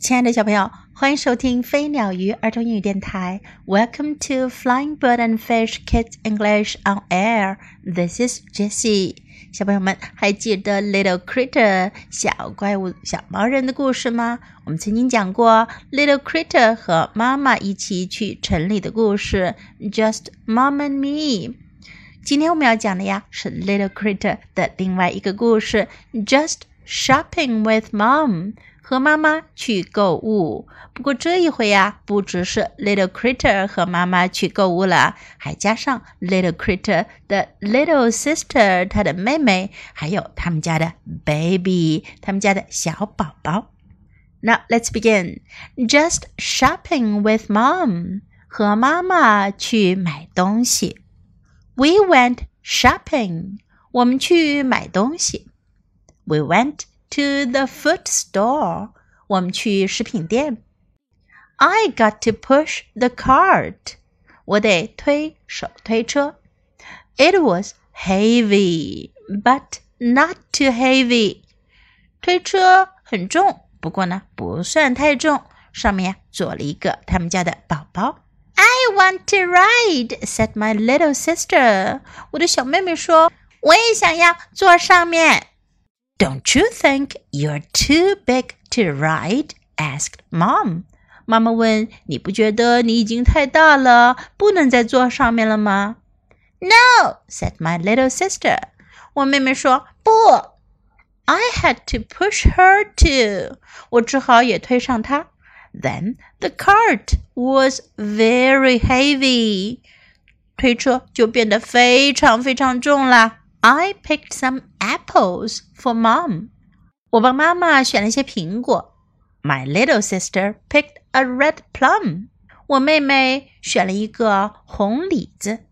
亲爱的小朋友，欢迎收听飞鸟鱼儿童英语电台。Welcome to Flying Bird and Fish Kids English on Air. This is Jessie. 小朋友们还记得 Little Critter 小怪物小毛人的故事吗？我们曾经讲过 Little Critter 和妈妈一起去城里的故事，Just Mom and Me。今天我们要讲的呀是 Little Critter 的另外一个故事，Just Shopping with Mom。和妈妈去购物，不过这一回呀，不只是 Little Critter 和妈妈去购物了，还加上 Little Critter 的 Little Sister，她的妹妹，还有他们家的 Baby，他们家的小宝宝。Now let's begin. Just shopping with mom，和妈妈去买东西。We went shopping，我们去买东西。We went to the food store. 我们去食品店。I got to push the cart. 我得推手推车。It was heavy, but not too heavy. 推车很重，不过呢不算太重。上面呀坐了一个他们家的宝宝。I want to ride, said my little sister. 我的小妹妹说，我也想要坐上面。 don't you think you're too big to ride? asked Mom. 妈妈问：“你不觉得你已经太大了，不能再坐上面了吗？”No, said my little sister. 我妹妹说：“不。” I had to push her too. 我只好也推上她。Then the cart was very heavy. 推车就变得非常非常重啦。 I picked some apples for mom. 我帮妈妈选了些苹果。My little sister picked a red plum. 我妹妹选了一个红李子。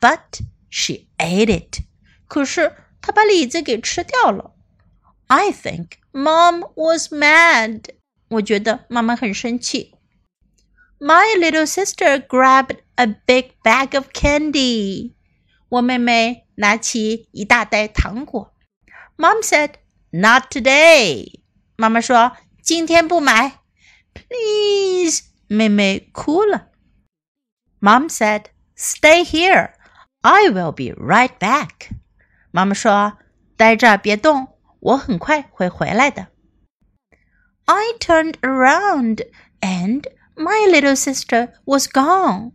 But she ate it. 可是她把李子给吃掉了。I think mom was mad. 我觉得妈妈很生气。My little sister grabbed a big bag of candy. 我妹妹 拿起一大袋糖果。Mom said, "Not today." 妈妈说今天不买。Please，妹妹哭了。Mom said, "Stay here. I will be right back." 妈妈说待这儿别动，我很快会回来的。I turned around and my little sister was gone.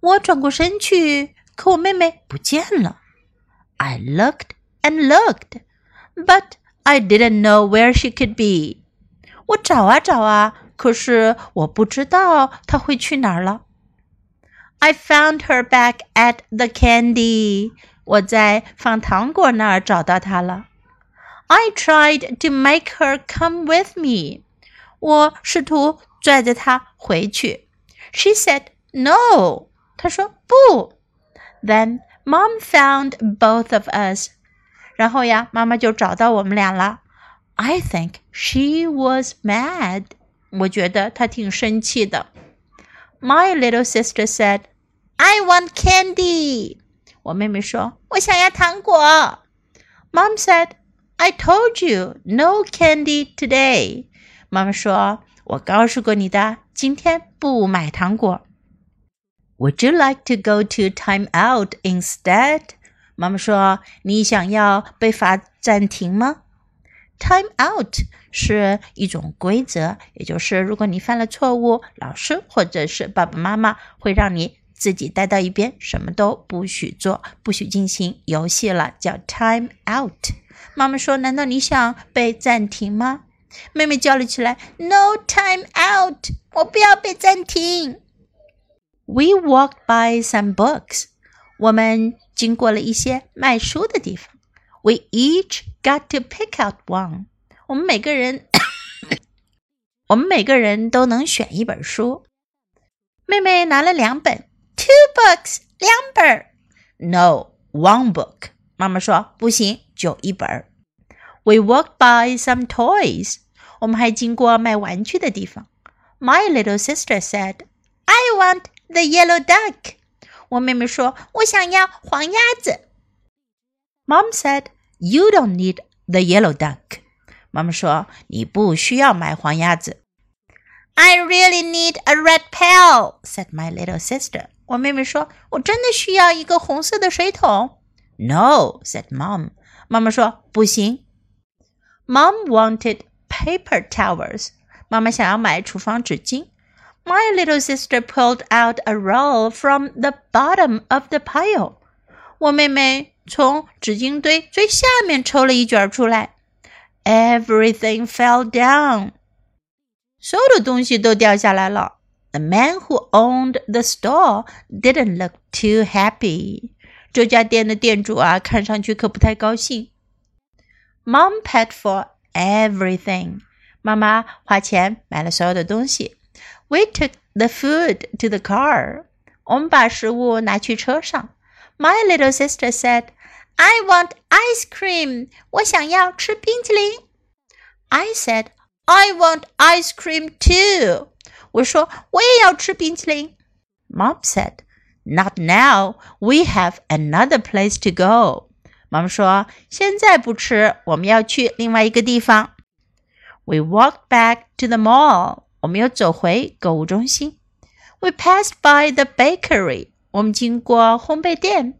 我转过身去，可我妹妹不见了。I looked and looked, but I didn't know where she could be. 我找啊找啊，可是我不知道她会去哪儿了。I found her back at the candy. 我在放糖果那儿找到她了。I tried to make her come with me. 我试图拽着她回去。She said no. 她说不。then mom found both of us. 然后呀，妈妈就找到我们俩了。I think she was mad. 我觉得她挺生气的。My little sister said, "I want candy." 我妹妹说，我想要糖果。Mom said, "I told you no candy today." 妈妈说，我告诉过你的，今天不买糖果。 Would you like to go to time out instead？妈妈说：“你想要被罚暂停吗？”Time out 是一种规则，也就是如果你犯了错误，老师或者是爸爸妈妈会让你自己待到一边，什么都不许做，不许进行游戏了，叫 time out。妈妈说：“难道你想被暂停吗？”妹妹叫了起来：“No time out！我不要被暂停。” We walked by some books. 我们经过了一些卖书的地方。We each got to pick out one. 我们每个人，我们每个人都能选一本书。妹妹拿了两本，two books，两本。No, one book. 妈妈说不行，就一本。We walked by some toys. 我们还经过卖玩具的地方。My little sister said, "I want the yellow duck. 我妹妹说：“我想要黄鸭子。” Mom said, "You don't need the yellow duck." 妈妈说：“你不需要买黄鸭子。” I really need a red pail," said my little sister. 我妹妹说：“我真的需要一个红色的水桶。” No, said Mom. 妈妈说：“不行。” Mom wanted paper towels. 妈妈想要买厨房纸巾。 My little sister pulled out a roll from the bottom of the pile. 我妹妹从纸巾堆最下面抽了一卷出来。Everything fell down. 所有的东西都掉下来了。The man who owned the store didn't look too happy. 这家店的店主啊，看上去可不太高兴。Mom paid for everything. 妈妈花钱买了所有的东西。 We took the food to the car. 我们把食物拿去车上。My little sister said, "I want ice cream." 我想要吃冰淇淋。I said, I want ice cream too. 我说我也要吃冰淇淋。Mom said, Not now. We have another place to go. 妈妈说现在不吃，我们要去另外一个地方。We walked back to the mall. 我们又走回购物中心。We passed by the bakery. 我们经过烘焙店。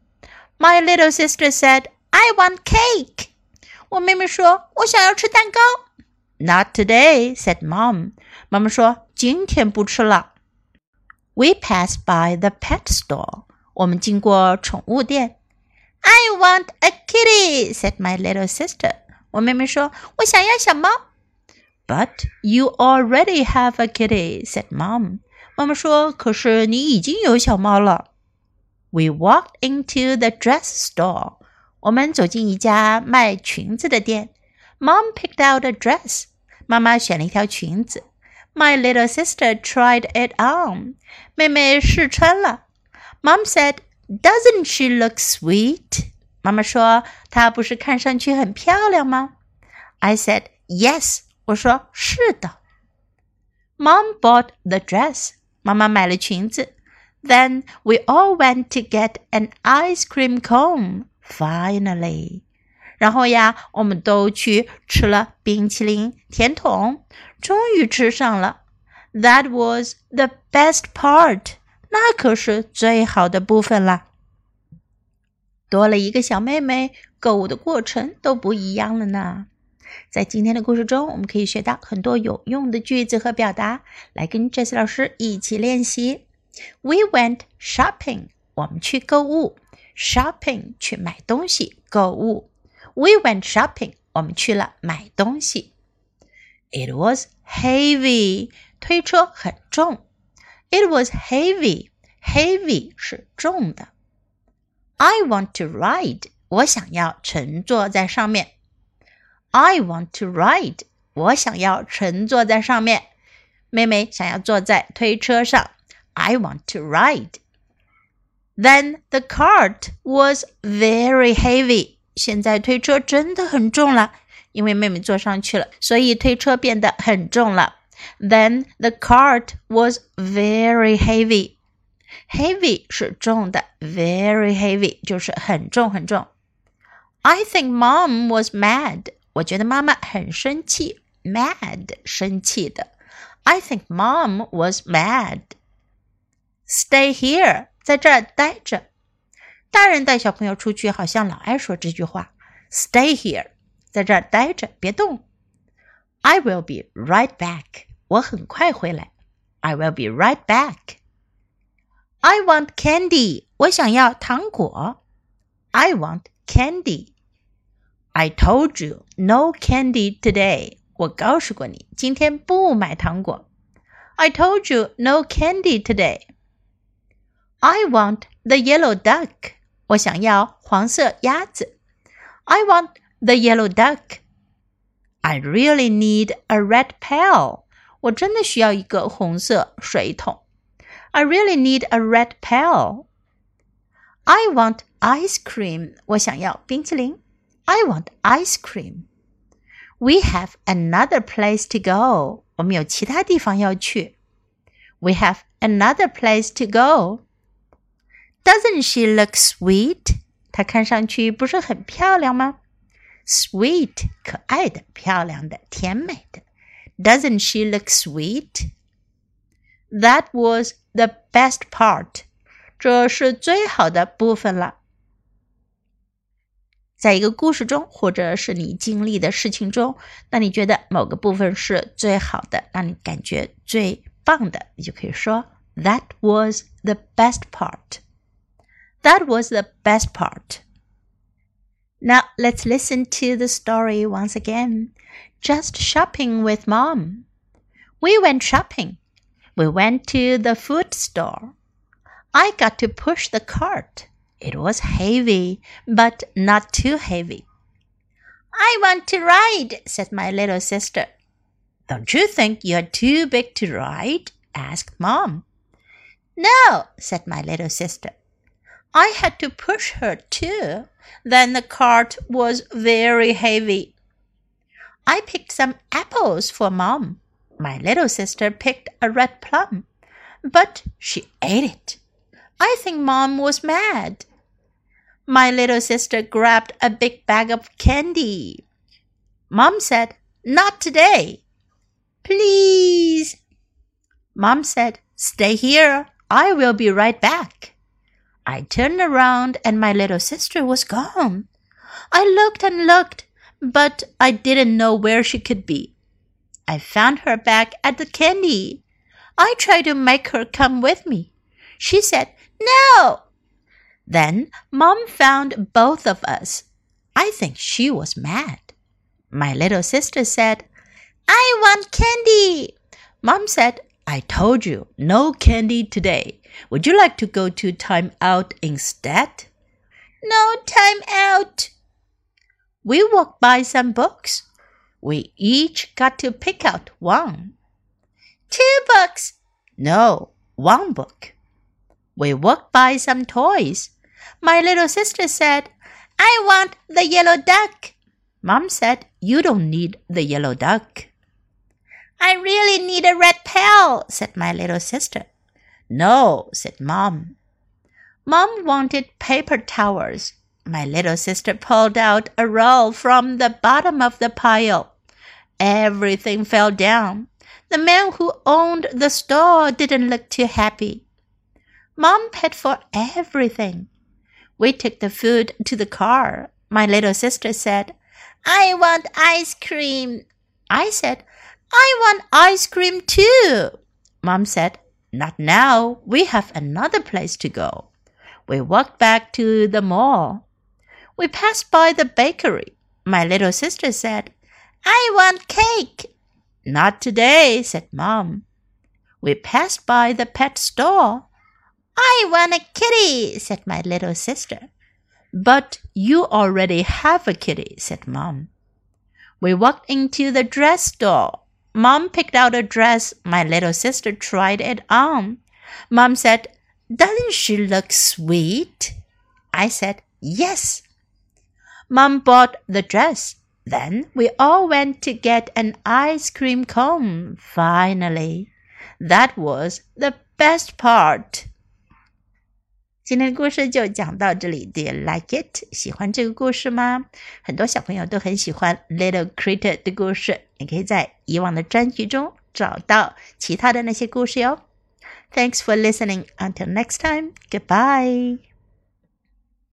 My little sister said, "I want cake." 我妹妹说，我想要吃蛋糕。not today," said Mom. 妈妈说：“今天不吃了。” We passed by the pet store. 我们经过宠物店。I want a kitty," said my little sister. 我妹妹说：“我想要小猫。” But you already have a kitty," said Mom. 妈妈说：“可是你已经有小猫了。” We walked into the dress store. 我们走进一家卖裙子的店。Mom picked out a dress. 妈妈选了一条裙子。My little sister tried it on. 妹妹试穿了。Mom said, "Doesn't she look sweet?" 妈妈说，她不是看上去很漂亮吗？I said, "Yes." 我说是的。Mom bought the dress. 妈妈买了裙子。Then we all went to get an ice cream cone. Finally. 然后呀，我们都去吃了冰淇淋甜筒，终于吃上了。That was the best part，那可是最好的部分啦。多了一个小妹妹，购物的过程都不一样了呢。在今天的故事中，我们可以学到很多有用的句子和表达，来跟 Jesse 老师一起练习。We went shopping，我们去购物，shopping 去买东西，购物。We went shopping. 我们去了买东西。It was heavy. 推车很重。It was heavy. Heavy 是重的。I want to ride. 我想要乘坐在上面。I want to ride. 我想要乘坐在上面。妹妹想要坐在推车上。I want to ride. Then the cart was very heavy. 现在推车真的很重了，因为妹妹坐上去了，所以推车变得很重了。Then the cart was very heavy. Heavy 是重的，very heavy 就是很重很重。I think mom was mad. 我觉得妈妈很生气，mad 生气的。I think mom was mad. Stay here，在这儿待着。大人带小朋友出去，好像老爱说这句话：“Stay here，在这儿待着，别动。” I will be right back，我很快回来。I will be right back。I want candy，我想要糖果。I want candy。 I told you no candy today，我告诉过你，今天不买糖果。I told you no candy today。I want the yellow duck。我想要黄色鸭子。I want the yellow duck. I really need a red pail. 我真的需要一个红色水桶。I really need a red pail. I want ice cream. 我想要冰淇淋。 I want ice cream. We have another place to go. 我们有其他地方要去。We have another place to go. Doesn't she look sweet？她看上去不是很漂亮吗？Sweet，可爱的、漂亮的、甜美的。Doesn't she look sweet？ That was the best part. 这是最好的部分了。 在一个故事中，或者是你经历的事情中，那你觉得某个部分是最好的，让你感觉最棒的，你就可以说 That was the best part. That was the best part. Now let's listen to the story once again. Just shopping with mom. We went shopping. We went to the food store. I got to push the cart. It was heavy, but not too heavy. I want to ride, said my little sister. Don't you think you're too big to ride? asked Mom. No, said my little sister. I had to push her too. Then the cart was very heavy. I picked some apples for Mom. My little sister picked a red plum, but she ate it. I think Mom was mad. My little sister grabbed a big bag of candy. Mom said, Not today. Please. Mom said, Stay here. I will be right back. I turned around and my little sister was gone. I looked and looked, but I didn't know where she could be. I found her back at the candy. I tried to make her come with me. She said, no! Then Mom found both of us. I think she was mad. My little sister said, I want candy. Mom said, I told you, no candy today. Would you like to go to time out instead? No time out. We walked by some books. We each got to pick out one. Two books. No, one book. We walked by some toys. My little sister said, I want the yellow duck. Mom said, You don't need the yellow duck. I really need a red pail, said my little sister. No, said Mom. Mom wanted paper towels. My little sister pulled out a roll from the bottom of the pile. Everything fell down. The man who owned the store didn't look too happy. Mom paid for everything. We took the food to the car. My little sister said, I want ice cream. I said, I want ice cream too. Mom said, Not now. We have another place to go. We walked back to the mall. We passed by the bakery. My little sister said, I want cake. Not today, said Mom. We passed by the pet store. I want a kitty, said my little sister. But you already have a kitty, said Mom. We walked into the dress store. Mom picked out a dress. My little sister tried it on. Mom said, Doesn't she look sweet? I said, Yes. Mom bought the dress. Then we all went to get an ice cream cone. Finally, that was the best part. 今天的故事就讲到这里。Do you like it？喜欢这个故事吗？很多小朋友都很喜欢 Little Critter 的故事。你可以在以往的专辑中找到其他的那些故事哟。Thanks for listening. Until next time. Goodbye.